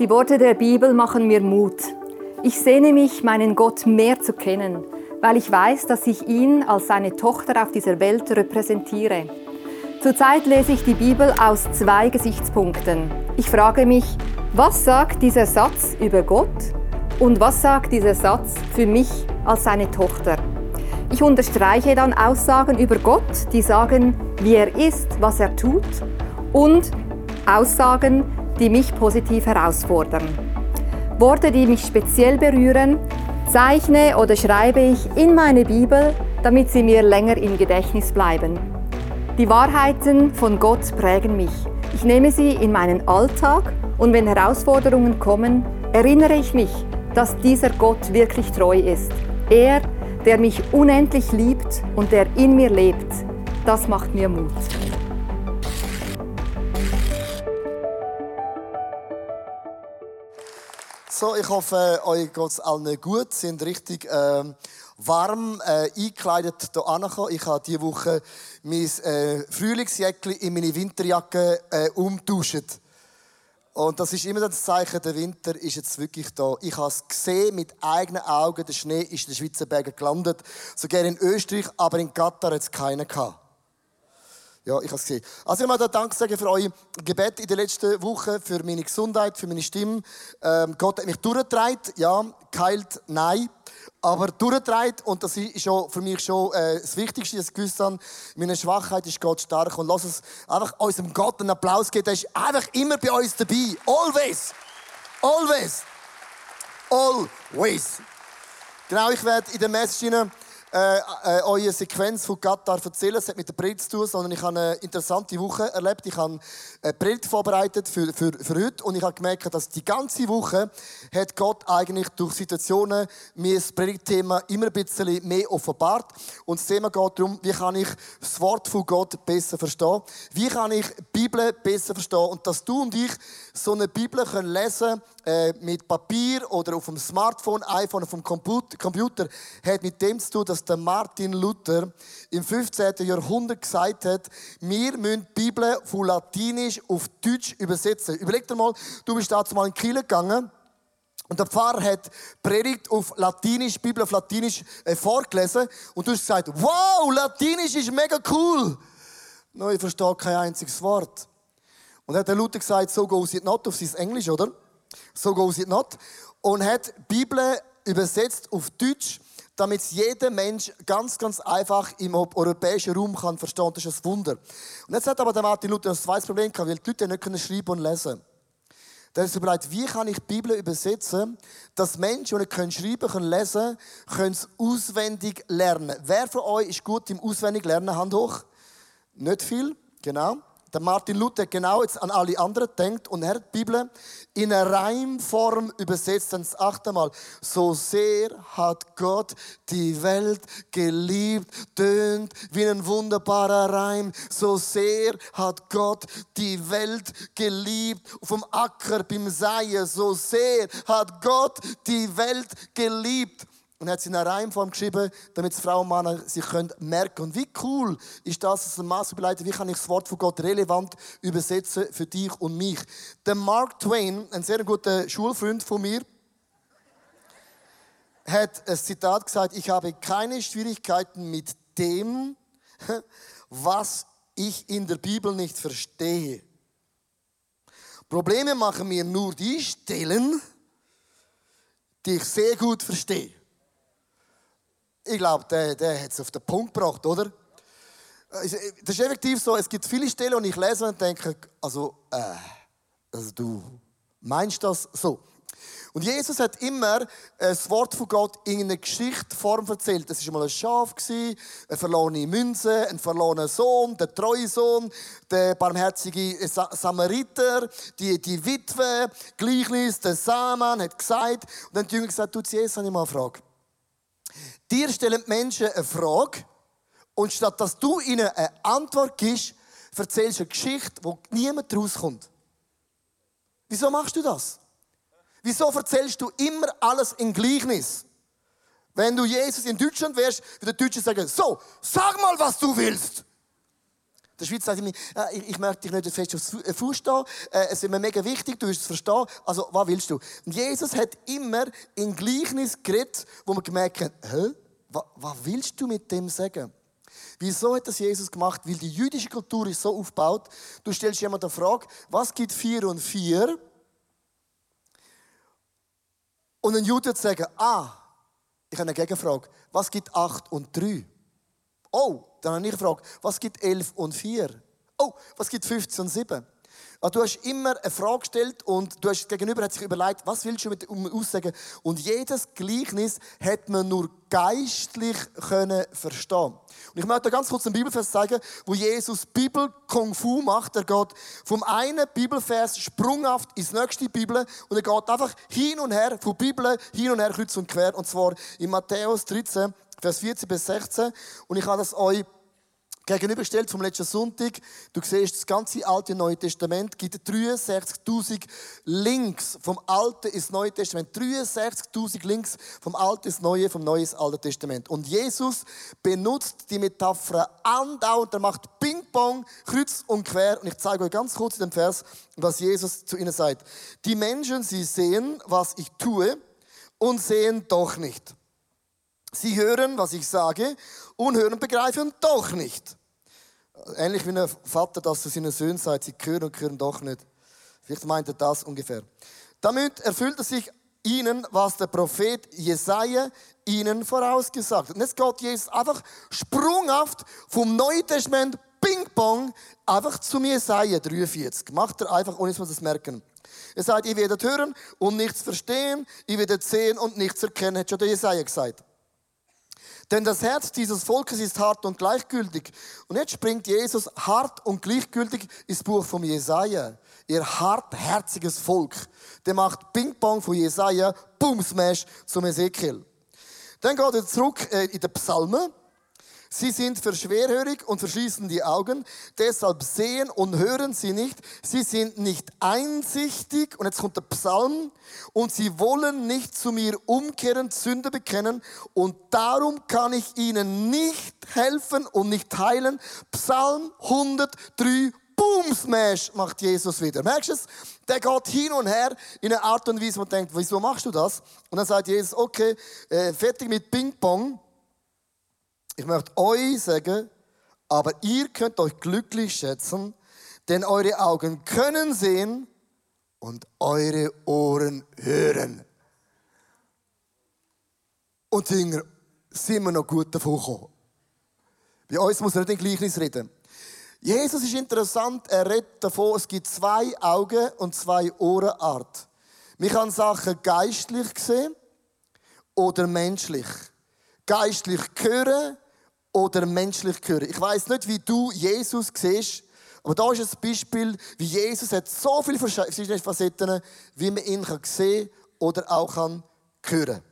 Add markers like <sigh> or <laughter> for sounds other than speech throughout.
Die Worte der Bibel machen mir Mut. Ich sehne mich, meinen Gott mehr zu kennen, weil ich weiß, dass ich ihn als seine Tochter auf dieser Welt repräsentiere. Zurzeit lese ich die Bibel aus zwei Gesichtspunkten. Ich frage mich, was sagt dieser Satz über Gott und was sagt dieser Satz für mich als seine Tochter? Ich unterstreiche dann Aussagen über Gott, die sagen, wie er ist, was er tut und Aussagen, die mich positiv herausfordern. Worte, die mich speziell berühren, zeichne oder schreibe ich in meine Bibel, damit sie mir länger im Gedächtnis bleiben. Die Wahrheiten von Gott prägen mich. Ich nehme sie in meinen Alltag und wenn Herausforderungen kommen, erinnere ich mich, dass dieser Gott wirklich treu ist. Er, der mich unendlich liebt und der in mir lebt, das macht mir Mut. So, ich hoffe, euch geht es allen gut, sind richtig äh, warm äh, eingekleidet hier angekommen. Ich habe diese Woche mein äh, Frühlingsjäckchen in meine Winterjacke äh, umgetauscht. Und das ist immer das Zeichen, der Winter ist jetzt wirklich da. Ich habe es gesehen mit eigenen Augen, der Schnee ist in den Schweizer Bergen gelandet. Sogar in Österreich, aber in Katar hat es keinen gehabt. Ja, ich habe es gesehen. Also ich möchte Dank sagen für euer Gebet in den letzten Wochen, für meine Gesundheit, für meine Stimme. Ähm, Gott hat mich durchgetragen. Ja, geheilt, nein aber durchgetragen. Und das ist schon für mich schon äh, das Wichtigste, dass ich gewusst habe, meine Schwachheit ist Gott stark. Und lass uns einfach unserem Gott einen Applaus geben. Der ist einfach immer bei uns dabei. Always. Always. Always. Genau, ich werde in der Message äh, äh, Sequenz von Katar erzählen. Es hat mit der Predigt zu tun, sondern ich habe eine interessante Woche erlebt. Ich habe eine Predigt vorbereitet für, für, für heute und ich habe gemerkt, dass die ganze Woche hat Gott eigentlich durch Situationen mir das Predigtthema immer ein bisschen mehr offenbart. Und das Thema geht darum, wie kann ich das Wort von Gott besser verstehen? Wie kann ich die Bibel besser verstehen? Und dass du und ich so eine Bibel können lesen äh, mit Papier oder auf dem Smartphone, iPhone, auf dem Computer, hat mit dem zu tun, dass der Martin Luther im 15. Jahrhundert gesagt hat, wir müssen die Bibel von Latinisch auf Deutsch übersetzen. Überleg dir mal, du bist dazu mal in Kiel gegangen und der Pfarrer hat Predigt auf Latinisch, Bibel auf Latinisch äh, vorgelesen und du hast gesagt, wow, Latinisch ist mega cool. No, ich verstehe kein einziges Wort. Und dann hat der Luther gesagt, so goes it not auf sein Englisch, oder? So goes it not. Und hat die Bibel übersetzt auf Deutsch, damit jeder Mensch ganz, ganz einfach im europäischen Raum kann verstehen. Das ist ein Wunder. Und jetzt hat aber der Martin Luther ein zweites Problem gehabt, weil die Leute nicht schreiben und lesen Der ist überlegt, wie kann ich die Bibel übersetzen, dass Menschen, die nicht schreiben können, lesen können, es auswendig lernen. Wer von euch ist gut im auswendig lernen? Hand hoch. Nicht viel, genau. Der Martin Luther genau jetzt an alle anderen denkt und er hat die Bibel in einer Reimform übersetzt. Und das achte Mal. So sehr hat Gott die Welt geliebt, tönt wie ein wunderbarer Reim. So sehr hat Gott die Welt geliebt. Vom Acker beim Seien. So sehr hat Gott die Welt geliebt und hat sie in einer Reimform geschrieben, damit Frauen und Männer sich können merken Und wie cool ist das, dass ein Maß überleitet, wie kann ich das Wort von Gott relevant übersetzen für dich und mich. Der Mark Twain, ein sehr guter Schulfreund von mir, hat ein Zitat gesagt, ich habe keine Schwierigkeiten mit dem, <laughs> was ich in der Bibel nicht verstehe. Probleme machen mir nur die Stellen, die ich sehr gut verstehe. Ich glaube, der, der hat es auf den Punkt gebracht, oder? Das ist effektiv so, es gibt viele Stellen, und ich lese und denke, also, äh, also du meinst das so? Und Jesus hat immer das Wort von Gott in einer Geschichtsform erzählt. Das war mal ein Schaf, eine verlorene Münze, ein verlorener Sohn, der treue Sohn, der barmherzige Samariter, die, die Witwe, Gleichnis, der Saman hat gesagt. Und dann hat die Jünger gesagt, du, Jesus, habe ich mal eine Frage. Dir stellen die Menschen eine Frage und statt dass du ihnen eine Antwort gibst, erzählst du eine Geschichte, wo niemand rauskommt. Wieso machst du das? Wieso erzählst du immer alles in Gleichnis? Wenn du Jesus in Deutschland wärst, würde der Deutsche sagen, so, sag mal, was du willst. Der Schweiz sagt äh, ich, ich möchte dich nicht fest aufs äh, Fuß stehen, äh, es ist mir mega wichtig, du wirst es verstehen. Also, was willst du? Und Jesus hat immer in Gleichnis geredet, wo man gemerkt hat, hä? Was, willst du mit dem sagen? Wieso hat das Jesus gemacht? Weil die jüdische Kultur ist so aufgebaut. Du stellst jemand eine Frage, was gibt vier und vier? Und ein Jude wird sagen, ah, ich habe eine Gegenfrage. Was gibt acht und drei? Oh, dann habe ich eine Frage. Was gibt elf und vier? Oh, was gibt 15 und sieben? Also du hast immer eine Frage gestellt und du hast gegenüber hat sich überlegt, was willst du mit um aussagen? Und jedes Gleichnis hat man nur geistlich können verstehen. Und ich möchte ganz kurz einen Bibelvers zeigen, wo Jesus Bibel Kung Fu macht. Er geht vom einen Bibelvers sprunghaft ins nächste Bibel und er geht einfach hin und her, von Bibel hin und her, kreuz und quer. Und zwar in Matthäus 13, Vers 14 bis 16. Und ich habe das euch gegenüberstellt vom letzten Sonntag. Du siehst, das ganze Alte und Neue Testament gibt 63.000 Links vom Alten ins Neue Testament. 63.000 Links vom Alten ins Neue, vom Neuen ins Alte Testament. Und Jesus benutzt die Metapher andauernd. Er macht Ping-Pong, kreuz und quer. Und ich zeige euch ganz kurz in dem Vers, was Jesus zu ihnen sagt. Die Menschen, sie sehen, was ich tue und sehen doch nicht. Sie hören, was ich sage, und hören begreifen doch nicht. Ähnlich wie ein Vater, das zu seinen Söhnen sagt, sie hören und hören doch nicht. Vielleicht meint er das ungefähr. Damit erfüllte sich ihnen, was der Prophet Jesaja ihnen vorausgesagt hat. Und jetzt geht Jesus einfach sprunghaft vom Neuen Testament Ping-Pong einfach zum Jesaja 43. Macht er einfach, ohne dass wir das merken. Er sagt, ihr werdet hören und nichts verstehen, ihr werdet sehen und nichts erkennen, hat schon der Jesaja gesagt. Denn das Herz dieses Volkes ist hart und gleichgültig. Und jetzt springt Jesus hart und gleichgültig ins Buch von Jesaja. Ihr hartherziges Volk. Der macht Ping-Pong von Jesaja, Boom Smash zum Ezekiel. Dann geht er zurück äh, in den Psalmen. Sie sind verschwerhörig und verschließen die Augen, deshalb sehen und hören sie nicht. Sie sind nicht einsichtig, und jetzt kommt der Psalm, und sie wollen nicht zu mir umkehren, Sünde bekennen, und darum kann ich ihnen nicht helfen und nicht heilen. Psalm 103, Boom, Smash, macht Jesus wieder. Merkst du es? Der geht hin und her in einer Art und Weise, wo man denkt, wieso machst du das? Und dann sagt Jesus, okay, äh, fertig mit Ping-Pong. Ich möchte euch sagen, aber ihr könnt euch glücklich schätzen, denn eure Augen können sehen und eure Ohren hören. Und Singer, sind wir noch gut davon gekommen. Bei uns muss er nicht in Gleichnis reden. Jesus ist interessant, er redet davon, es gibt zwei Augen und zwei Ohrenart. Man kann Sachen geistlich sehen oder menschlich. Geistlich hören oder menschlich hören. Ich weiß nicht, wie du Jesus siehst, aber da ist ein Beispiel, wie Jesus hat so viele verschiedene Facetten, wie man ihn sehen kann oder auch hören kann.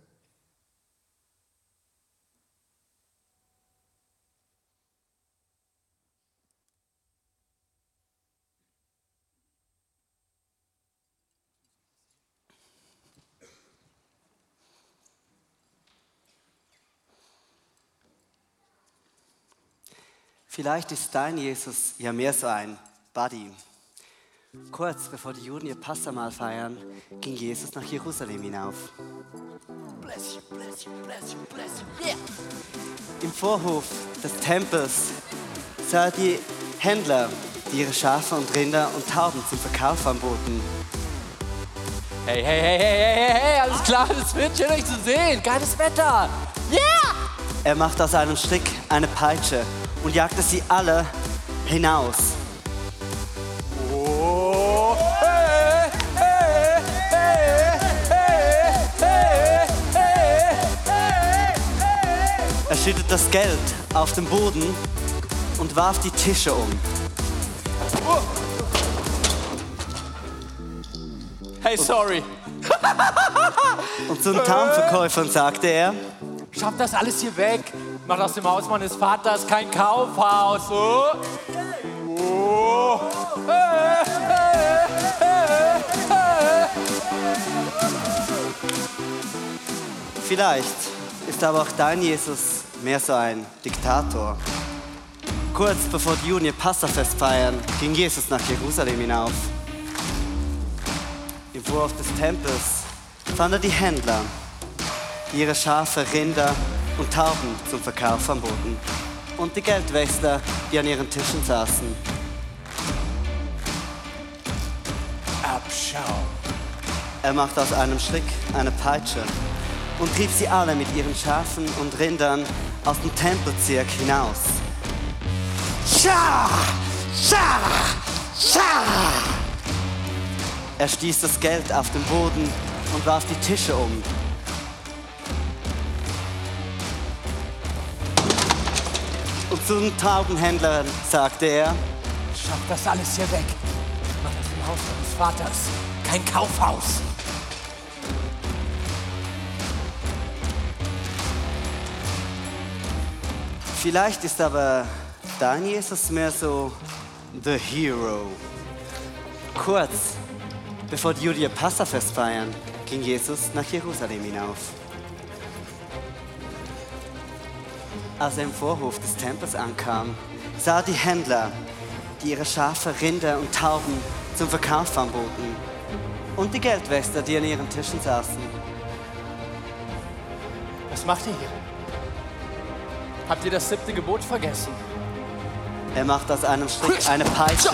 Vielleicht ist dein Jesus ja mehr so ein Buddy. Kurz bevor die Juden ihr Passamal feiern, ging Jesus nach Jerusalem hinauf. Bless you, bless you, bless you, bless you. Yeah. Im Vorhof des Tempels sah die Händler, die ihre Schafe und Rinder und Tauben zum Verkauf anboten. Hey, hey, hey, hey, hey, hey, hey, alles klar, es wird schön euch zu sehen. Geiles Wetter. Yeah! Er machte aus einem Strick eine Peitsche und jagte sie alle hinaus. Er schüttet das Geld auf den Boden und warf die Tische um. Hey, sorry. Und zu den Tarnverkäufern sagte er, Schafft das alles hier weg. Macht aus dem Haus meines Vaters kein Kaufhaus. Oh. Oh. vielleicht ist aber auch dein Jesus mehr so ein Diktator. Kurz bevor die Juden ihr Passafest feiern, ging Jesus nach Jerusalem hinauf. Im Vorhof des Tempels fand er die Händler, die ihre Schafe, Rinder und Tauben zum Verkauf anboten. Und die Geldwächter, die an ihren Tischen saßen. Abschau. Er machte aus einem Strick eine Peitsche und trieb sie alle mit ihren Schafen und Rindern aus dem Tempelzirk hinaus. Scha! Scha! Scha! Er stieß das Geld auf den Boden und warf die Tische um. Und zu den Taubenhändlern sagte er, Schaff das alles hier weg. Mach das im Haus meines Vaters. Kein Kaufhaus. Vielleicht ist aber dein Jesus mehr so the Hero. Kurz bevor die Juden ihr Passafest feiern, ging Jesus nach Jerusalem hinauf. Als er im Vorhof des Tempels ankam, sah er die Händler, die ihre Schafe, Rinder und Tauben zum Verkauf anboten und die Geldwächter, die an ihren Tischen saßen. Was macht ihr hier? Habt ihr das siebte Gebot vergessen? Er machte aus einem Strick eine Peitsche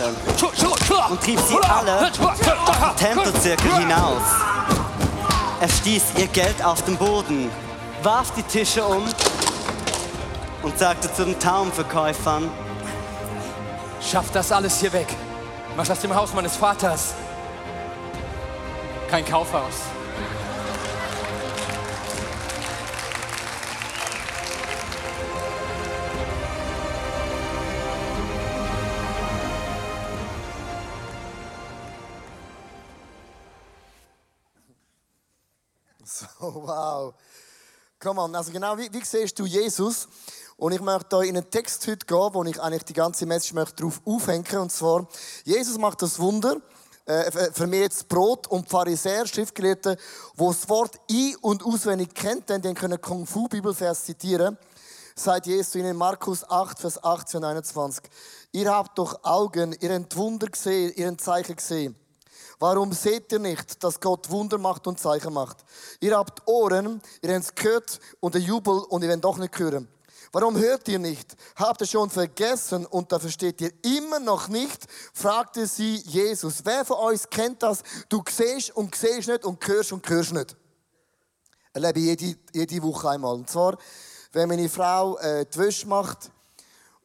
und trieb sie alle dem Tempelzirkel hinaus. Er stieß ihr Geld auf den Boden, warf die Tische um und sagte zu den Taubenverkäufern, Schaff das alles hier weg. Mach das im Haus meines Vaters. Kein Kaufhaus. <laughs> So, wow. Komm on, also genau, wie, wie siehst du Jesus? Und ich möchte euch in einen Text heute gehen, wo ich eigentlich die ganze Message möchte darauf aufhängen. Und zwar, Jesus macht das Wunder, äh, vermehrt das Brot und Pharisäer, Schriftgelehrte, die das Wort ein- und auswendig kennt, denn die können Kung Fu Bibelvers zitieren, sagt Jesus in Markus 8, Vers 18 und 21. Ihr habt doch Augen, ihr habt Wunder gesehen, ihr habt Zeichen gesehen. Warum seht ihr nicht, dass Gott Wunder macht und Zeichen macht? Ihr habt Ohren, ihr habt es gehört und den Jubel und ihr wollt doch nicht hören. Warum hört ihr nicht? Habt ihr schon vergessen und da versteht ihr immer noch nicht? fragte sie Jesus. Wer von euch kennt das? Du siehst und siehst nicht und hörst und hörst nicht. Erlebe ich jede, jede Woche einmal. Und zwar, wenn meine Frau äh, die Wäsche macht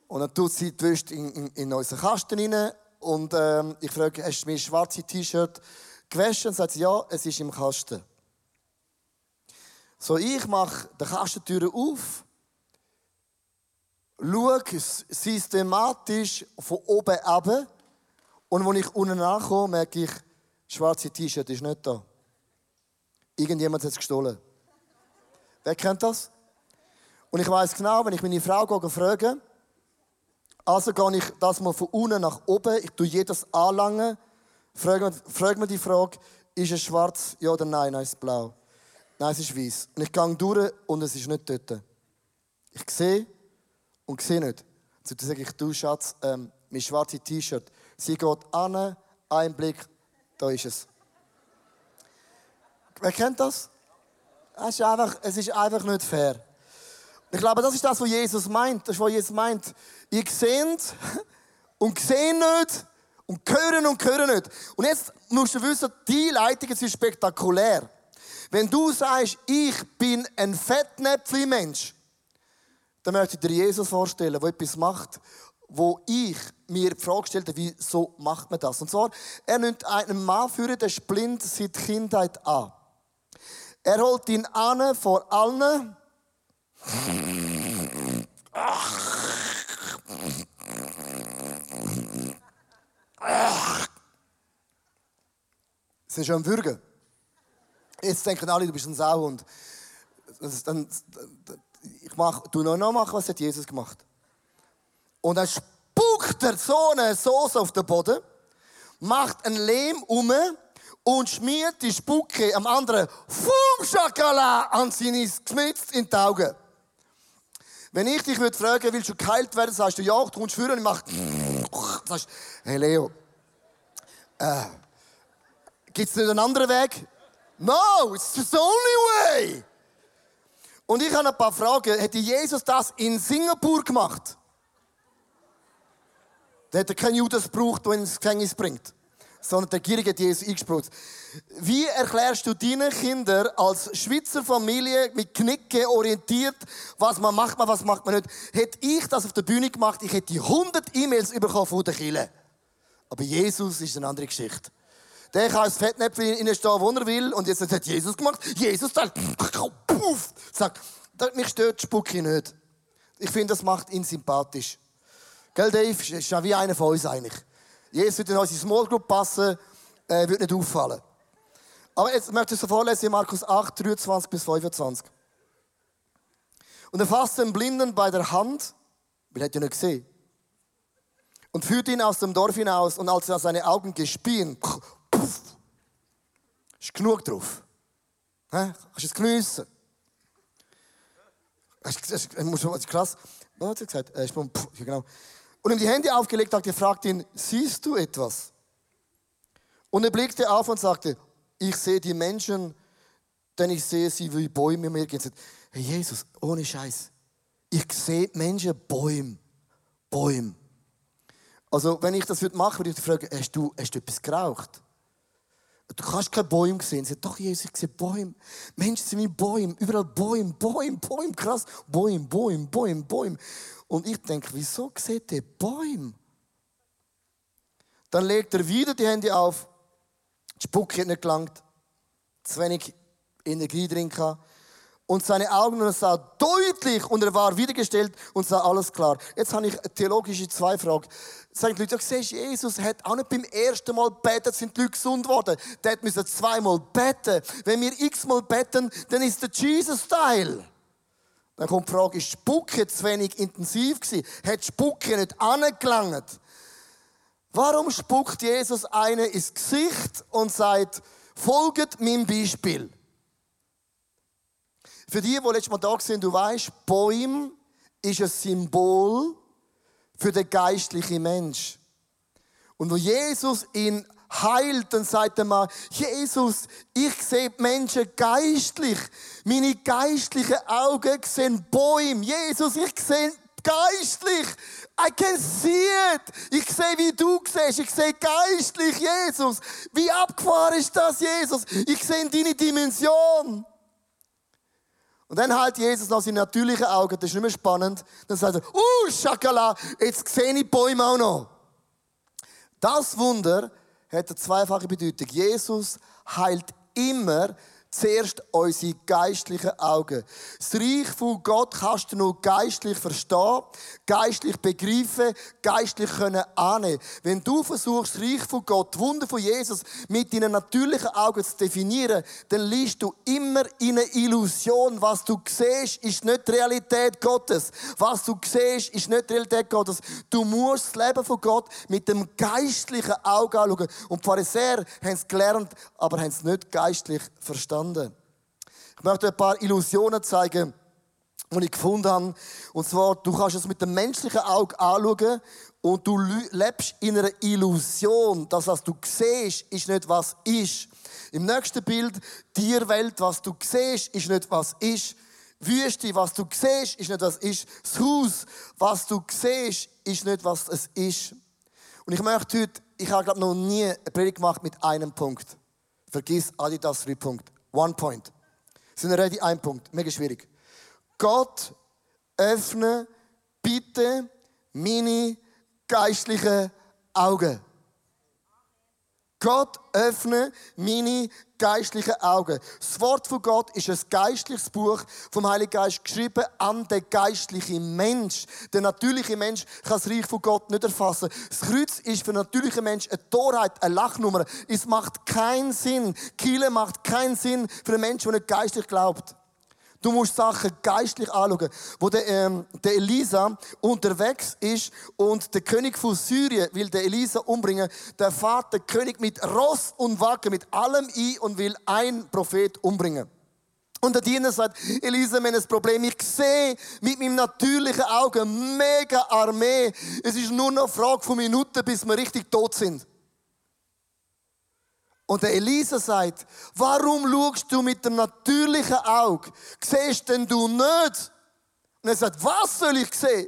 und dann tut sie die Wäsche in, in, in unseren Kasten rein und ähm, ich frage, hast du mein schwarzes T-Shirt gewaschen? Sagt sie, ja, es ist im Kasten. So, ich mache die Kastentüre auf, schaue systematisch von oben ab und als ich unten ankomme, merke ich, schwarze T-Shirt ist nicht da. Irgendjemand hat es gestohlen. Wer kennt das? Und ich weiß genau, wenn ich meine Frau frage, also gehe ich das mal von unten nach oben, ich tue jedes anlangen, frage, frage mir die Frage, ist es schwarz, ja oder nein, nein, es ist blau. Nein, es ist weiß. Und ich gehe durch und es ist nicht dort. Ich sehe und sehe nicht. Also dann sage ich, du Schatz, ähm, mein schwarzes T-Shirt. Sie geht an, ein Blick, da ist es. Wer kennt das? Es ist einfach, es ist einfach nicht fair. Ich glaube, das ist das, was Jesus meint. Das ist, was Jesus meint. Ihr seht und sehen nicht und hören und hören nicht. Und jetzt musst du wissen, die Leitungen sind spektakulär. Wenn du sagst, ich bin ein Fettnäpfli-Mensch, dann möchte ich dir Jesus vorstellen, der etwas macht, wo ich mir die Frage stellte, wieso macht man das? Und zwar, er nimmt einen Mann führen, der ist blind seit Kindheit an. Er holt ihn an vor allen. Sind schon am Würgen. Jetzt denken alle, du bist ein Sauhund. Ist dann, ich mach, tu noch noch machen, was hat Jesus gemacht. Und dann spuckt er so eine Soße auf den Boden, macht ein Lehm um und schmiert die Spucke am anderen Schakala an seine Geschmitz in die Augen. Wenn ich dich würde fragen, willst du geheilt werden, sagst du ja, du kommst führen und ich mach, sagst, hey Leo, äh, gibt's nicht einen anderen Weg? No, it's the only way. Und ich habe ein paar Fragen. Hätte Jesus das in Singapur gemacht? Dann hätte er keinen Judas gebraucht, der ihn ins Gefängnis bringt. Sondern der Gierige hat Jesus eingesprochen. Wie erklärst du deinen Kindern als Schweizer Familie mit Knicken orientiert, was man macht, was macht man nicht? Hätte ich das auf der Bühne gemacht, ich hätte 100 E-Mails bekommen von den Kindern. Aber Jesus ist eine andere Geschichte. Der kann ins Fettnäpfchen hineinstehen, wo er will. Und jetzt hat Jesus gemacht. Jesus sagt, puff, sagt, mich stört Spucki nicht. Ich finde, das macht ihn sympathisch. Gell, Dave? Ist ja wie einer von uns eigentlich. Jesus wird in unsere Small Group passen, äh, wird nicht auffallen. Aber jetzt möchte ich so vorlesen, Markus 8, 23 bis 25. Und er fasste den Blinden bei der Hand, weil er ja nicht gesehen, und führte ihn aus dem Dorf hinaus. Und als er seine Augen gespien, puff, ist genug drauf. Hä? Kannst du es geniessen? Das ist krass. Was hat er gesagt? Äh, genau. Und ihm die Hände aufgelegt hat, gefragt ihn, siehst du etwas? Und er blickte auf und sagte, ich sehe die Menschen, denn ich sehe sie wie Bäume mir gehen. Hey Jesus, ohne Scheiß. Ich sehe Menschen, Bäume, Bäume. Also, wenn ich das machen würde, würde ich fragen, hast du, hast du etwas geraucht? Du kannst keine Bäume sehen. Sie sagt, doch, Jesus, ich sehe Bäume. Menschen sind wie Bäume. Überall Bäume, Bäume, Bäume. Krass. Bäume, Bäume, Bäume, Bäume. Und ich denke, wieso sieht der Bäume? Dann legt er wieder die Hände auf. Die Spucke hat nicht gelangt. Zu wenig Energie drin gehabt und seine Augen und er sah deutlich und er war wiedergestellt und sah alles klar. Jetzt habe ich theologische zwei Fragen. Sagen die Leute, ja, siehst, Jesus hat auch nicht beim ersten Mal betet, sind die Leute gesund worden. Der müssen zweimal beten. Wenn wir x-mal beten, dann ist der Jesus-Style. Dann kommt die Frage, ist Spucke zu wenig intensiv gewesen? Hat Spucke nicht angelangt? Warum spuckt Jesus eine ins Gesicht und sagt, folget meinem Beispiel? Für die, die letztes Mal da sind, du weißt, Bäum ist ein Symbol für den geistlichen Mensch. Und wo Jesus ihn heilt, dann sagt er mal, Jesus, ich sehe Menschen geistlich. Meine geistlichen Augen sehen Bäume. Jesus, ich sehe geistlich. I can see it. Ich sehe, wie du siehst. Ich sehe geistlich, Jesus. Wie abgefahren ist das, Jesus? Ich sehe deine Dimension. Und dann halt Jesus nach seinen natürlichen Augen, das ist nicht mehr spannend. Dann sagt er, uh, Schakala, jetzt sehe ich Bäume auch noch. Das Wunder hat eine zweifache Bedeutung. Jesus heilt immer zuerst unsere geistlichen Augen. Das Reich von Gott kannst du nur geistlich verstehen, geistlich begreifen, geistlich können annehmen. Wenn du versuchst, das Reich von Gott, die Wunder von Jesus mit deinen natürlichen Augen zu definieren, dann liest du immer in eine Illusion. Was du siehst, ist nicht die Realität Gottes. Was du siehst, ist nicht die Realität Gottes. Du musst das Leben von Gott mit dem geistlichen Auge anschauen. Und die Pharisäer haben es gelernt, aber haben es nicht geistlich verstanden verstanden. Ich möchte ein paar Illusionen zeigen, die ich gefunden habe. Und zwar, du kannst es mit dem menschlichen Auge anschauen und du lebst in einer Illusion. Das, was du siehst, ist nicht, was ist. Im nächsten Bild, Tierwelt, was du siehst, ist nicht, was ist. Wüste, was du siehst, ist nicht, was ist. Das Haus, was du siehst, ist nicht, was es ist. Und ich möchte heute, ich habe glaube noch nie eine Predigt gemacht mit einem Punkt. Vergiss Adidas drei Punkte. One point. Ready? Ein Punkt. Mega schwierig. Gott öffne bitte meine geistlichen Augen. Gott öffne meine geistlichen Augen. Das Wort von Gott ist ein geistliches Buch vom Heiligen Geist geschrieben an den geistlichen Mensch. Der natürliche Mensch kann das Reich von Gott nicht erfassen. Das Kreuz ist für den natürlichen Mensch eine Torheit, eine Lachnummer. Es macht keinen Sinn. Kiele macht keinen Sinn für einen Menschen, der nicht geistlich glaubt. Du musst Sachen geistlich anschauen. Wo der, ähm, der Elisa unterwegs ist und der König von Syrien will der Elisa umbringen, der fährt der König mit Ross und Wagen, mit allem ein und will ein Prophet umbringen. Und der Diener sagt, Elisa, wir haben ein Problem. Ich sehe mit meinem natürlichen Auge mega Armee. Es ist nur noch eine Frage von Minuten, bis wir richtig tot sind. Und der Elisa sagt, warum schaust du mit dem natürlichen Auge? Siehst denn du nicht? Und er sagt, was soll ich sehen?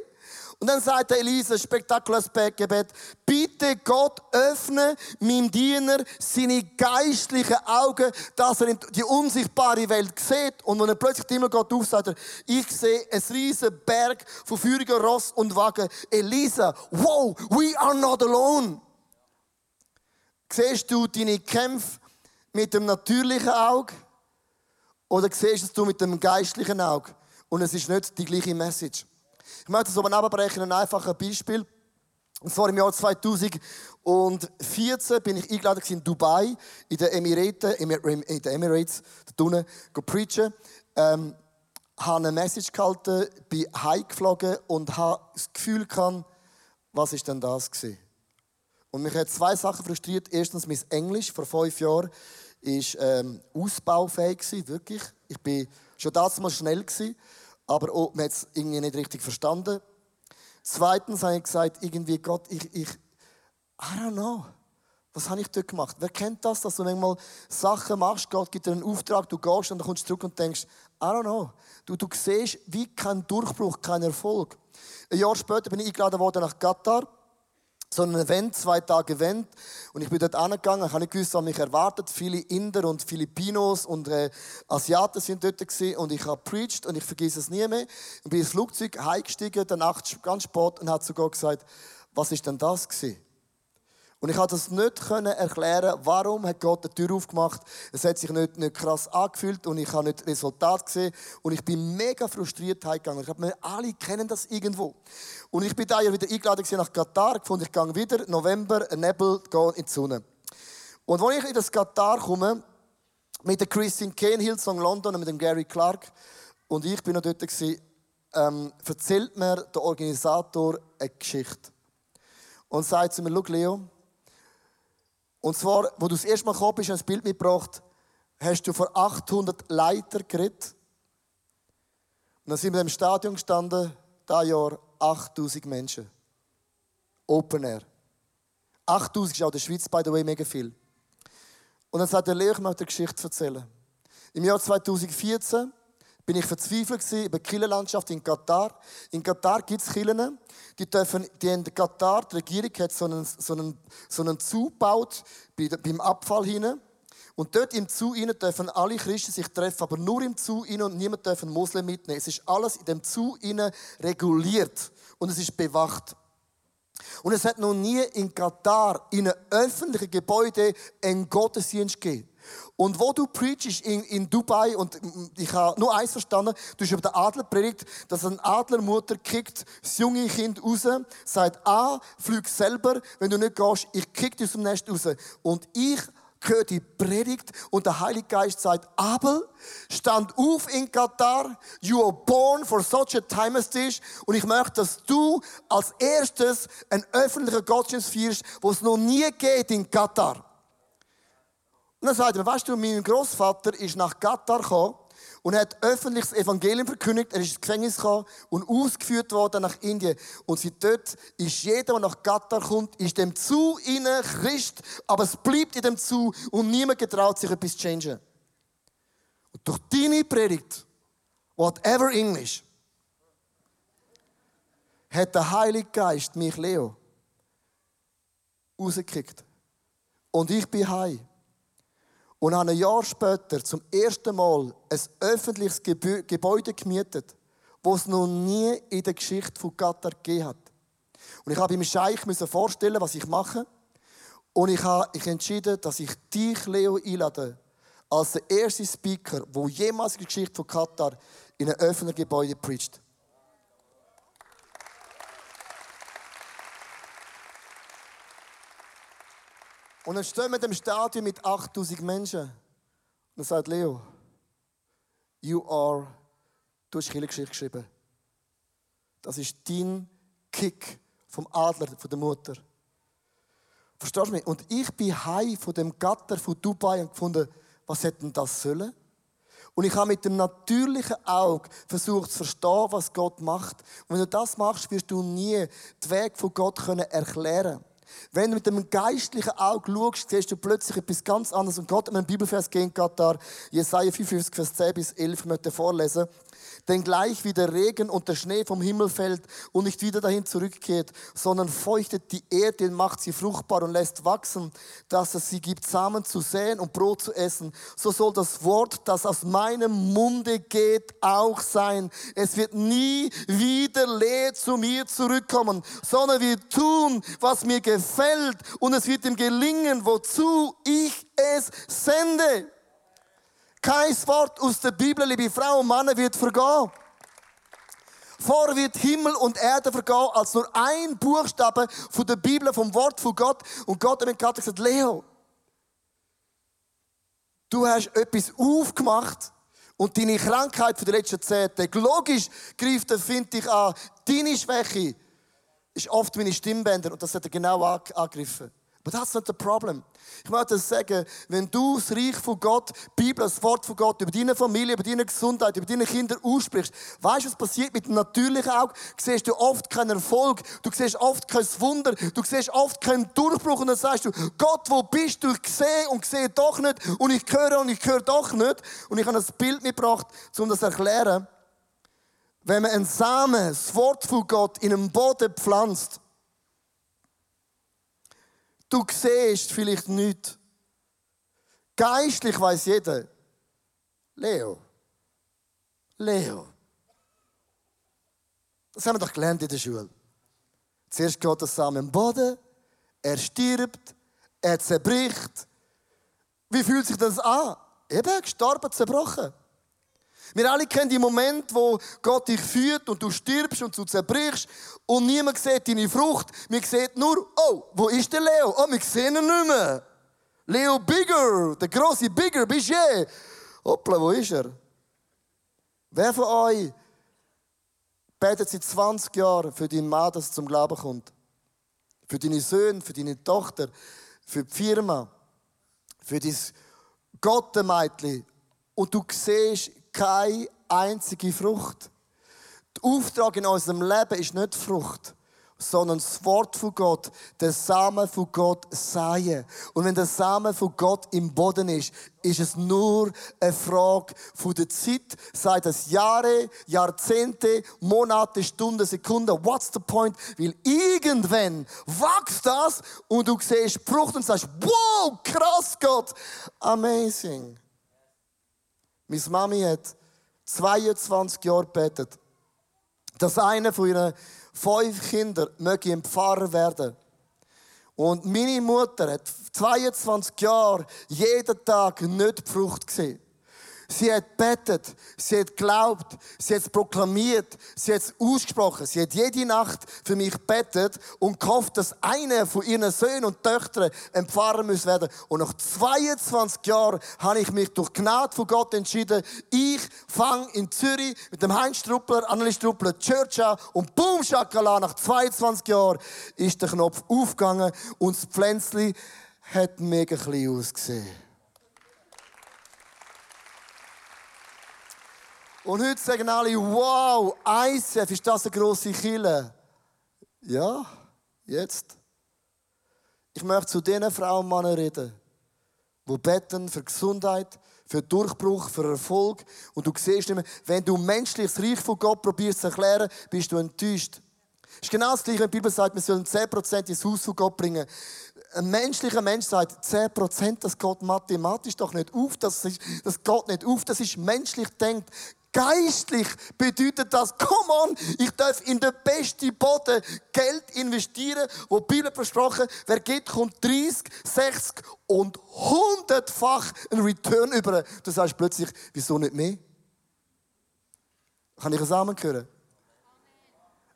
Und dann sagt der Elisa, spektakuläres Gebet, bitte Gott öffne meinem Diener seine geistlichen Augen, dass er die unsichtbare Welt sieht. Und wenn er plötzlich immer Gott auf, sagt er, ich sehe einen riesen Berg von feurigen Ross und Wagen. Elisa, wow, we are not alone. Siehst du deine Kämpfe mit dem natürlichen Auge oder siehst du mit dem geistlichen Auge? Und es ist nicht die gleiche Message. Ich möchte es aber abbrechen, ein einfaches Beispiel. Und zwar im Jahr 2014 bin ich eingeladen in Dubai, in den Emiraten, in den Emirates, da unten, preachen. Ähm, habe eine Message gehalten, bin heimgeflogen und habe das Gefühl gehabt, was ist denn das gewesen? Und mich hat zwei Sachen frustriert. Erstens, mein Englisch vor fünf Jahren ist ähm, ausbaufähig wirklich. Ich bin schon damals schnell gewesen aber auch, man hat es irgendwie nicht richtig verstanden. Zweitens habe ich gesagt, irgendwie Gott, ich, ich, I don't know. Was habe ich dort gemacht? Wer kennt das, dass du manchmal Sachen machst, Gott gibt dir einen Auftrag, du gehst und dann kommst du zurück und denkst, I don't know. Du, du siehst wie kein Durchbruch, kein Erfolg. Ein Jahr später bin ich eingeladen worden nach Katar so ein Event, zwei Tage Event. Und ich bin dort angegangen. Ich habe nicht gewusst, was mich erwartet. Viele Inder und Filipinos und äh, Asiaten sind dort gewesen. Und ich habe preached und ich vergesse es nie mehr. Ich bin ins Flugzeug heimgestiegen, der Nacht ganz spät und hat sogar gesagt, was ist denn das gewesen? Und ich konnte das nicht erklären, warum hat Gott die Tür aufgemacht. Es hat sich nicht, nicht krass angefühlt und ich habe nicht Resultat gesehen. Und ich bin mega frustriert heimgegangen. Ich habe mir alle kennen das irgendwo. Und ich bin da ja wieder eingeladen nach Katar, gefunden, ich gehe wieder, November, Nebel, gehe in die Sonne. Und als ich in das Katar komme, mit der Christine Kane, Hillsong London und mit dem Gary Clark, und ich bin noch dort, ähm, erzählt mir der Organisator eine Geschichte. Und sagt zu mir, schau Leo, und zwar, wo du das erste Mal gekommen bist, ein Bild mitgebracht, hast du vor 800 Leiter geredet. Und dann sind wir im Stadion gestanden, da Jahr 8000 Menschen. Open Air. 8000 ist auch in der Schweiz, by the way, mega viel. Und dann sagt der Leo, ich möchte eine Geschichte erzählen. Im Jahr 2014 bin ich verzweifelt über die Kirchenlandschaft in Katar. In Katar gibt es Kirchen, die dürfen, die in Katar, die Regierung hat so einen, so einen, so einen Zoo gebaut, beim Abfall hinein. Und dort im Zoo innen dürfen alle Christen sich treffen, aber nur im Zoo innen und niemand darf einen Muslim mitnehmen. Es ist alles in dem Zoo innen reguliert und es ist bewacht. Und es hat noch nie in Katar in einem öffentlichen Gebäude einen Gottesdienst gegeben. Und wo du preachst in, in Dubai, und ich habe nur eins verstanden, du hast über den Adler predigt, dass eine Adlermutter kickt das junge Kind raus, sagt, ah, flieg selber, wenn du nicht gehst, ich kick dich aus dem Nest raus. Und ich höre die Predigt und der Heilige Geist sagt, Abel, stand auf in Katar, you are born for such a time as this und ich möchte, dass du als erstes einen öffentlichen Gottesdienst feierst, wo es noch nie geht in Katar. Und dann sagt er, weißt du, mein Großvater ist nach Katar gekommen und hat öffentlich das Evangelium verkündigt. Er ist ins Gefängnis gekommen und ausgeführt worden nach Indien. Und seit dort ist jeder, der nach Katar kommt, ist dem zu innen Christ, aber es bleibt in dem zu und niemand getraut sich etwas zu changen. Und durch deine Predigt, whatever English, hat der Heilige Geist mich, Leo, rausgekickt. Und ich bin heim und habe ein Jahr später zum ersten Mal ein öffentliches Gebäude gemietet, das es noch nie in der Geschichte von Katar gegeben hat. Und ich habe im Scheich vorstellen, was ich mache. Und ich habe entschieden, dass ich dich, Leo, einlade, als der erste Speaker, der jemals in der Geschichte von Katar in einem öffentlichen Gebäude preacht. Und dann stehen wir in dem Stadion mit 8000 Menschen. Und dann sagt Leo, you are, du hast Geschichte geschrieben. Das ist dein Kick vom Adler, von der Mutter. Verstehst du mich? Und ich bin heim von dem Gatter von Dubai und gefunden, was hätte denn das sollen? Und ich habe mit dem natürlichen Auge versucht zu verstehen, was Gott macht. Und wenn du das machst, wirst du nie den Weg von Gott können erklären wenn du mit dem geistlichen Auge schaust, siehst du plötzlich etwas ganz anderes. Und Gott hat mir einen Bibelvers gegeben, da Jesaja 55, Vers 10 bis 11, ich möchte vorlesen. Denn gleich wie der Regen und der Schnee vom Himmel fällt und nicht wieder dahin zurückkehrt, sondern feuchtet die Erde und macht sie fruchtbar und lässt wachsen, dass es sie gibt, Samen zu säen und Brot zu essen, so soll das Wort, das aus meinem Munde geht, auch sein. Es wird nie wieder leer zu mir zurückkommen, sondern wird tun, was mir gefällt und es wird ihm gelingen, wozu ich es sende. Kein Wort aus der Bibel, liebe Frau und Männer, wird vergehen. Vor wird Himmel und Erde vergehen, als nur ein Buchstabe von der Bibel, vom Wort von Gott. Und Gott hat mir gesagt, Leo, du hast etwas aufgemacht und deine Krankheit für die letzten zehn Tage, logisch greift er, finde ich, an. Deine Schwäche ist oft meine Stimmbänder und das hat er genau angegriffen. But that's not the problem. Ich möchte sagen, wenn du das Reich von Gott, die Bibel, das Wort von Gott über deine Familie, über deine Gesundheit, über deine Kinder aussprichst, weißt du, was passiert mit dem natürlichen Auge? Siehst du oft keinen Erfolg, du siehst oft kein Wunder, du siehst oft keinen Durchbruch und dann sagst du, Gott, wo bist du? Ich sehe und sehe doch nicht und ich höre und ich höre doch nicht. Und ich habe ein Bild mitgebracht, um das zu erklären. Wenn man einen Samen, das Wort von Gott, in einem Boden pflanzt, Du siehst vielleicht nicht. Geistlich weiß jeder. Leo. Leo. Das haben wir doch gelernt in der Schule. Zuerst geht der Samen im Boden, er stirbt, er zerbricht. Wie fühlt sich das an? Eben, gestorben, zerbrochen. Wir alle kennen die Moment, wo Gott dich führt und du stirbst und du zerbrichst und niemand sieht deine Frucht. Wir sehen nur, oh, wo ist der Leo? Oh, wir sehen ihn nicht mehr. Leo Bigger, der große Bigger, bist du je? Hoppla, wo ist er? Wer von euch betet seit 20 Jahren für deinen Mann, dass er zum Glauben kommt? Für deine Söhne, für deine Tochter, für die Firma, für dein Gottemädchen. Und du siehst keine einzige Frucht. Der Auftrag in unserem Leben ist nicht Frucht, sondern das Wort von Gott, der Samen von Gott säen. Und wenn der Samen von Gott im Boden ist, ist es nur eine Frage von der Zeit, sei das Jahre, Jahrzehnte, Monate, Stunden, Sekunden. What's the point? Weil irgendwann wächst das und du siehst Frucht und sagst, wow, krass Gott, amazing. Meine Mami hat 22 Jahre gebetet, dass einer von ihren fünf Kindern möge ein Pfarrer werden. Und meine Mutter hat 22 Jahre jeden Tag nicht Frucht gesehen. Sie hat betet, sie hat geglaubt, sie hat proklamiert, sie hat ausgesprochen. Sie hat jede Nacht für mich betet und gehofft, dass einer von ihren Söhnen und Töchtern empfangen muss werden. Und nach 22 Jahren habe ich mich durch Gnade von Gott entschieden, ich fange in Zürich mit dem Heinz Struppler, Annelies Struppler, Church an und boom, Schakala, nach 22 Jahren ist der Knopf aufgegangen und das Pflänzchen hat mega klein ausgesehen. Und heute sagen alle, wow, ICF, ist das eine grosse Kille? Ja, jetzt. Ich möchte zu den Frauen und Männern reden, die beten für Gesundheit, für Durchbruch, für Erfolg. Und du siehst mehr, wenn du menschliches Reich von Gott probierst zu erklären, bist du enttäuscht. Es ist genau das Gleiche, wenn die Bibel sagt, wir sollen 10% ins Haus von Gott bringen. Ein menschlicher Mensch sagt, 10%, das geht mathematisch doch nicht auf, das, ist, das geht nicht auf, das ist menschlich denkt. Geistlich bedeutet das, come on, ich darf in den besten Boden Geld investieren, wo die Bibel versprochen, wer geht, kommt 30, 60 und 100-fach ein Return über. Du sagst plötzlich, wieso nicht mehr? Kann ich einen?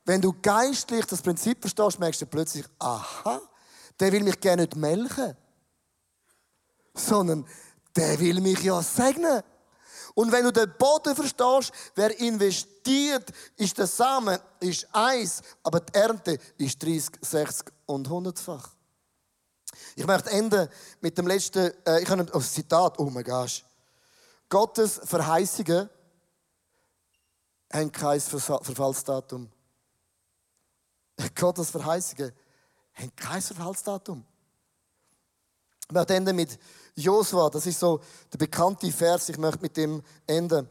Wenn du geistlich das Prinzip verstehst, merkst du plötzlich, aha, der will mich gerne nicht melken, sondern der will mich ja segnen. Und wenn du den Boden verstehst, wer investiert, ist der Samen, ist eins, aber die Ernte ist 30, 60 und 100-fach. Ich möchte enden mit dem letzten, äh, ich habe ein Zitat, oh mein Gott. <laughs> Gottes Verheißungen haben kein Verfallsdatum. Gottes Verheißungen haben kein Verfallsdatum. Wir enden mit Josua, das ist so der bekannte Vers, ich möchte mit dem enden.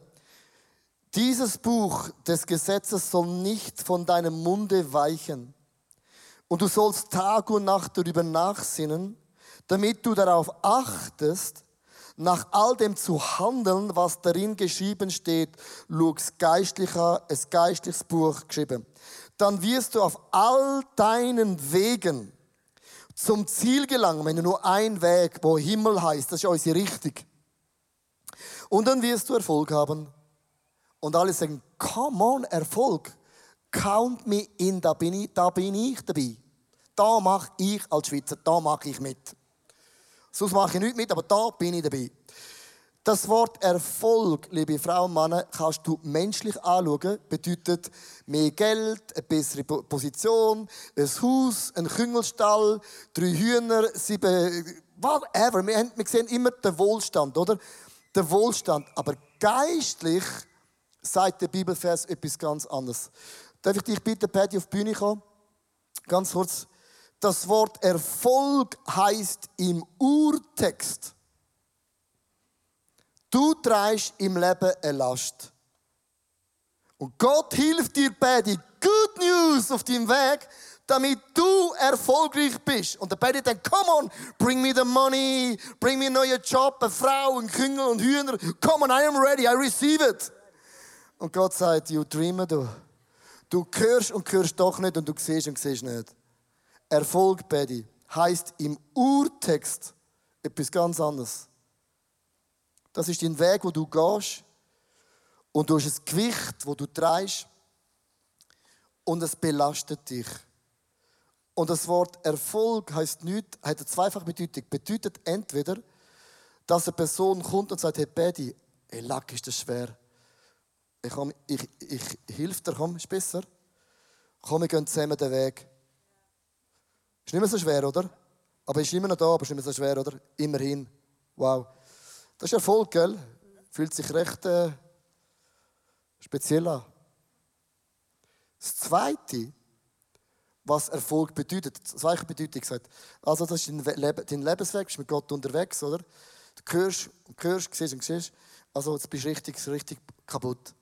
Dieses Buch des Gesetzes soll nicht von deinem Munde weichen. Und du sollst Tag und Nacht darüber nachsinnen, damit du darauf achtest, nach all dem zu handeln, was darin geschrieben steht, Lugs geistlicher, es geistliches Buch geschrieben. Dann wirst du auf all deinen Wegen zum Ziel gelangen, wenn du nur ein Weg, wo Himmel heißt, das ist unsere Richtung. Und dann wirst du Erfolg haben. Und alle sagen, come on, Erfolg. Count me in, da bin ich, da bin ich dabei. Da mache ich als Schweizer, da mache ich mit. Sonst mache ich nichts mit, aber da bin ich dabei. Das Wort Erfolg, liebe Frauen und Männer, kannst du menschlich anschauen. Bedeutet mehr Geld, eine bessere Po- Position, ein Haus, ein Küngelstall, drei Hühner, sieben, whatever. Wir, haben- wir sehen immer den Wohlstand, oder? Der Wohlstand. Aber geistlich sagt der Bibelvers etwas ganz anderes. Darf ich dich bitten, Patty, auf die Bühne kommen? Ganz kurz. Das Wort Erfolg heißt im Urtext, du trägst im Leben eine Last. Und Gott hilft dir, Paddy, Good News auf deinem Weg, damit du erfolgreich bist. Und der Paddy denkt, come on, bring me the money, bring me einen neuen Job, eine Frau, einen Küngel und Hühner. Come on, I am ready, I receive it. Und Gott sagt, you dreamer, du. Du hörst und hörst doch nicht und du siehst und siehst nicht. Erfolg, Paddy, heißt im Urtext etwas ganz anderes. Das ist dein Weg, wo du gehst und du hast ein Gewicht, wo du trägst und es belastet dich. Und das Wort Erfolg heißt nicht, hat eine zweifache Bedeutung. Bedeutet entweder, dass eine Person kommt und sagt, hey Paddy, ey, Lack ist das schwer. Ich, komm, ich, ich hilf dir, komm, ist besser. Komm, wir gehen zusammen den Weg. Ist nicht mehr so schwer, oder? Aber ist immer noch da, aber ist nicht mehr so schwer, oder? Immerhin. Wow. Das ist Erfolg, gell? Fühlt sich recht äh, speziell an. Das Zweite, was Erfolg bedeutet, zweite Bedeutung sagt, also das ist dein, Leben, dein Lebensweg, bist mit Gott unterwegs, oder? Du hörst und hörst, siehst und siehst, also jetzt bist du richtig, richtig kaputt.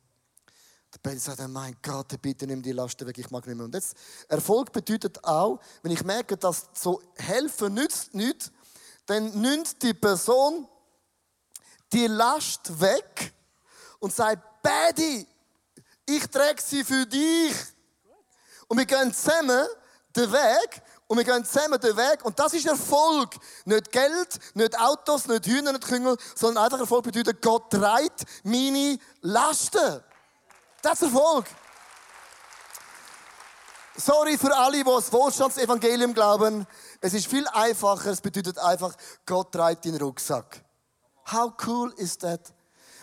Der Benny sagt, oh mein Gott, bitte nimm die Lasten weg, ich mag nicht mehr. Und jetzt, Erfolg bedeutet auch, wenn ich merke, dass so helfen nützt nichts, dann nimmt die Person die Last weg und sagt, Paddy, ich trage sie für dich. Und wir gehen zusammen den Weg und wir gehen zusammen den Weg und das ist Erfolg. Nicht Geld, nicht Autos, nicht Hühner, nicht Küngel, sondern einfach Erfolg bedeutet, Gott trägt meine Lasten. Das ist Erfolg. Sorry für alle, die das Wohlstandsevangelium glauben. Es ist viel einfacher. Es bedeutet einfach, Gott trägt den Rucksack. How cool is that?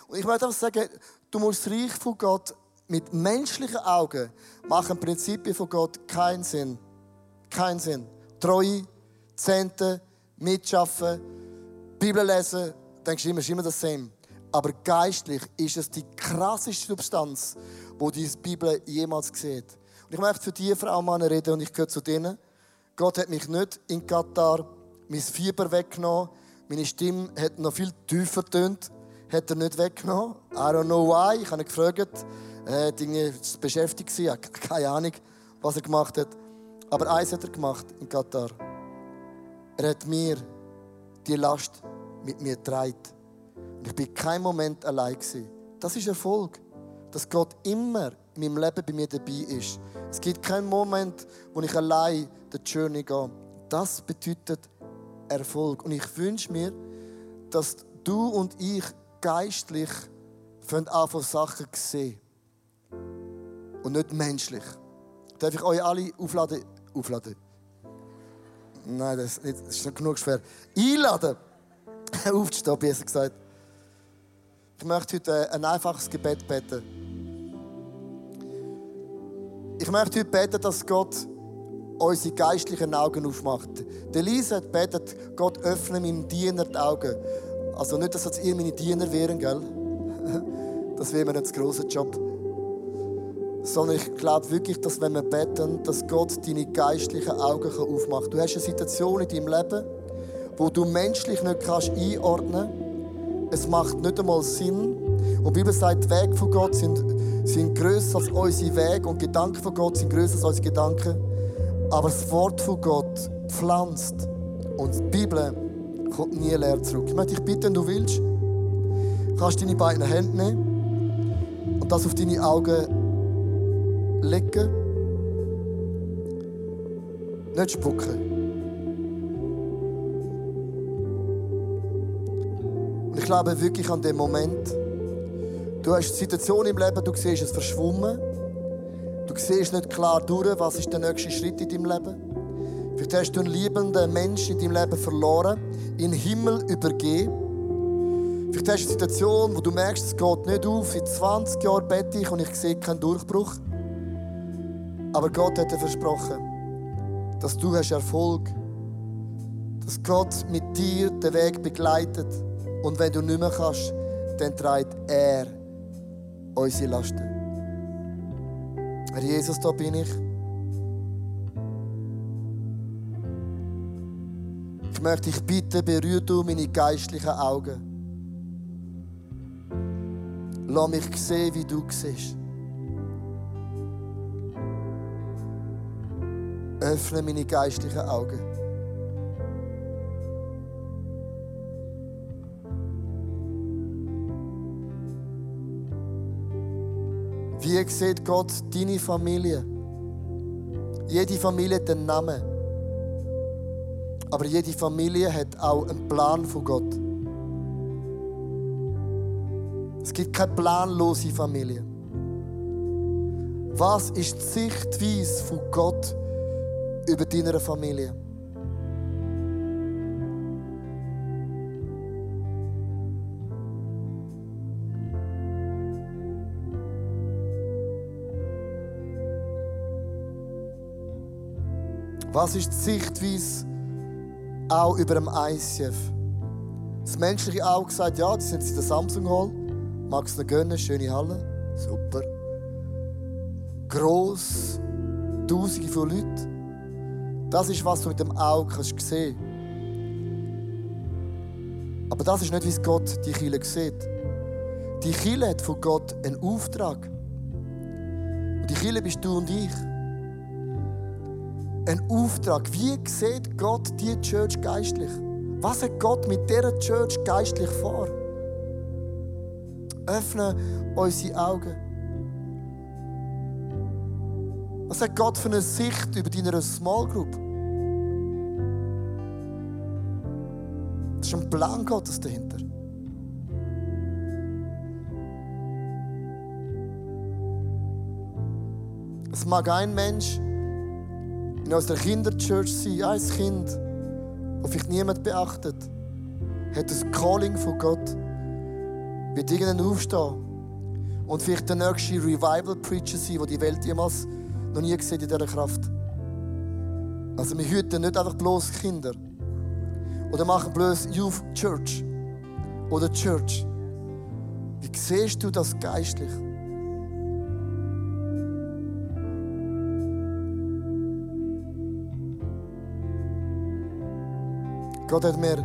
Und ich möchte einfach sagen, du musst das Reich von Gott mit menschlichen Augen machen Prinzipien von Gott keinen Sinn. Keinen Sinn. Treue, Zehnte, mitschaffen, Bibel lesen, denkst du immer, ist immer das Same. Aber geistlich ist es die krasseste Substanz, wo die Bibel jemals sieht. Und ich möchte für die Frau Männer reden und ich gehöre zu denen. Gott hat mich nicht in Katar mein Fieber weggenommen. Meine Stimme hat noch viel tiefer tönt. Hat er nicht weggenommen. I don't know why. Ich habe ihn gefragt. Er war beschäftigt. Ich habe keine Ahnung, was er gemacht hat. Aber eins hat er gemacht in Katar. Er hat mir die Last mit mir getragen. Und ich bin kein Moment allein gewesen. Das ist Erfolg. Dass Gott immer in meinem Leben bei mir dabei ist. Es gibt keinen Moment, wo ich allein die Journey gehe. Das bedeutet Erfolg. Und ich wünsche mir, dass du und ich geistlich anfangen, Sachen zu sehen. Und nicht menschlich. Darf ich euch alle aufladen? Aufladen? Nein, das ist, nicht, das ist nicht genug schwer. Einladen. <laughs> Aufzustehen, besser gesagt. Ich möchte heute ein einfaches Gebet beten. Ich möchte heute beten, dass Gott unsere geistlichen Augen aufmacht. Der Lisa hat betet, Gott öffne meinem Diener die Augen. Also nicht, dass ihr meine Diener wären, gell? <laughs> das wäre mir nicht ein grosser Job. Sondern ich glaube wirklich, dass wenn wir beten, dass Gott deine geistlichen Augen aufmachen kann. Du hast eine Situation in deinem Leben, wo du menschlich nicht kannst einordnen kannst. Es macht nicht einmal Sinn. Und die Bibel sagt, die Wege von Gott sind, sind grösser als unsere Wege und Gedanken von Gott sind grösser als unsere Gedanken. Aber das Wort von Gott pflanzt und die Bibel kommt nie leer zurück. Ich möchte dich bitten, wenn du willst, kannst du deine beiden Hände nehmen und das auf deine Augen legen. Nicht spucken. Und ich glaube wirklich an den Moment, du hast eine Situation im Leben, du siehst es verschwommen. Du siehst nicht klar durch, was ist der nächste Schritt in deinem Leben. Vielleicht hast du einen liebenden Menschen in deinem Leben verloren, in den Himmel übergeben. Vielleicht hast du eine Situation, wo du merkst, es geht nicht auf. Seit 20 Jahren bete ich und ich sehe keinen Durchbruch. Aber Gott hat dir versprochen, dass du hast Erfolg Dass Gott mit dir den Weg begleitet. Und wenn du nicht mehr kannst, dann trägt er unsere Lasten. Herr Jesus, da bin ich. Ich möchte dich bitten, berühr du meine geistlichen Augen. Lass mich sehen, wie du siehst. Öffne meine geistlichen Augen. Wie sieht Gott deine Familie? Jede Familie hat einen Namen. Aber jede Familie hat auch einen Plan von Gott. Es gibt keine planlose Familie. Was ist die Sichtweise von Gott über deine Familie? Was ist die Sichtweise auch über dem ICF? Das menschliche Auge sagt, ja, die sind in der Samsung Hall. Magst du gönnen? Schöne Halle. Super. Gross. Tausende von Leuten. Das ist, was du mit dem Auge kannst sehen Aber das ist nicht, wie Gott die Kille sieht. Die Kille hat von Gott einen Auftrag. Und die Kille bist du und ich einen Auftrag. Wie sieht Gott die Church geistlich? Was hat Gott mit dieser Church geistlich vor? Öffne unsere Augen. Was hat Gott für eine Sicht über deine Small Group? Das ist ein Plan Gottes dahinter. Es mag ein Mensch in unserer Kinderchurch sein, ein Kind, das vielleicht niemand beachtet, hat das Calling von Gott, wird irgendwann aufstehen und vielleicht der nächste Revival-Preacher sein, den die Welt jemals noch nie gesehen in dieser Kraft. Also wir hüten nicht einfach bloß Kinder oder machen bloß Youth Church oder Church. Wie siehst du das geistlich? Gott hat mir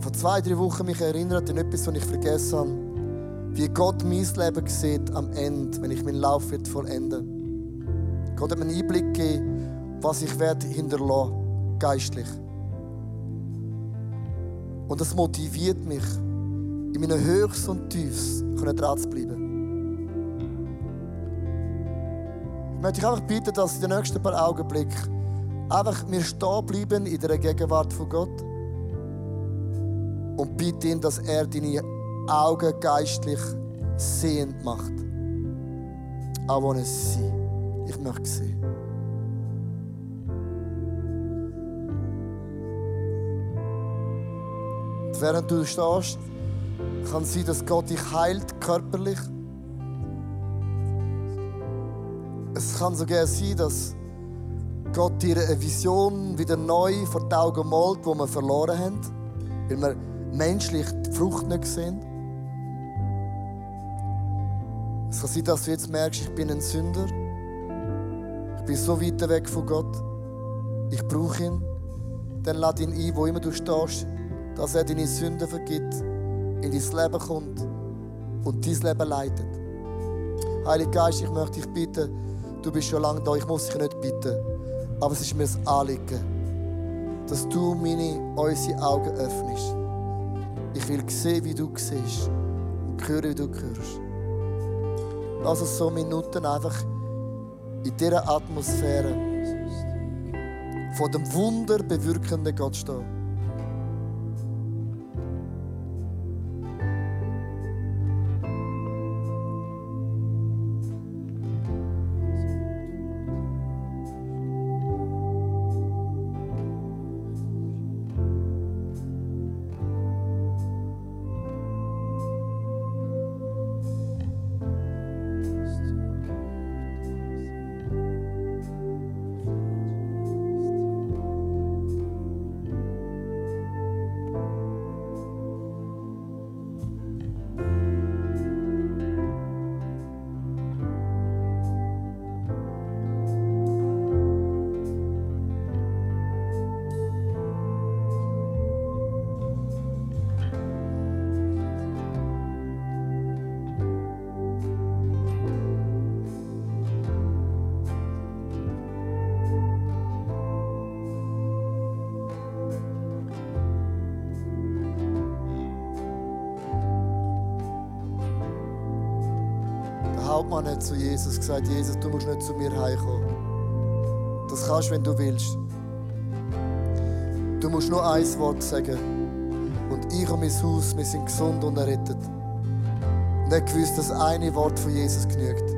vor zwei, drei Wochen mich erinnert an etwas, was ich vergessen habe. Wie Gott mein Leben sieht am Ende, wenn ich meinen Lauf wird vollenden. Gott hat mir einen Einblick gegeben, was ich werde hinterlassen, geistlich. Und das motiviert mich, in meinen Höchst und Tiefs dran zu bleiben. Ich möchte dich einfach bitten, dass in den nächsten paar Augenblicken einfach wir stehen bleiben in der Gegenwart von Gott und bitte ihn, dass er deine Augen geistlich sehend macht. I want to see. Ich möchte sehen. Und während du stehst, kann es sein, dass Gott dich heilt körperlich. Es kann sogar sein, dass Gott dir eine Vision wieder neu vor die Augen malt, die wir verloren haben, weil wir menschlich die Frucht nicht sehen. Es kann sein, dass du jetzt merkst, ich bin ein Sünder. Ich bin so weit weg von Gott. Ich brauche ihn. Dann lade ihn ein, wo immer du stehst, dass er deine Sünden vergibt, in dein Leben kommt und dein Leben leitet. Heiliger Geist, ich möchte dich bitten, du bist schon lange da, ich muss dich nicht bitten, aber es ist mir ein Anliegen, dass du meine, unsere Augen öffnest. Ich will sehen, wie du siehst und hören, wie du hörst. Lass uns so Minuten einfach in dieser Atmosphäre von dem Wunder bewirkenden Gott stehen. Hauptmann hat zu Jesus gesagt, Jesus, du musst nicht zu mir heimkommen. Das kannst du, wenn du willst. Du musst nur ein Wort sagen. Und ich und mein Haus, wir sind gesund und errettet. Und er gewusst, dass eine Wort von Jesus genügt.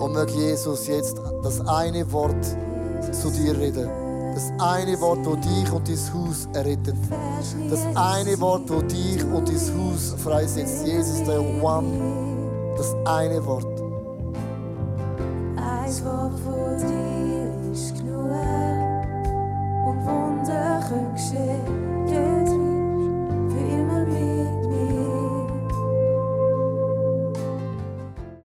Und möge Jesus jetzt das eine Wort zu dir reden. Das eine Wort, wo dich und dein Haus errettet. Das eine Wort, wo dich und dein Haus freisetzt. Jesus, der One. այն է, որ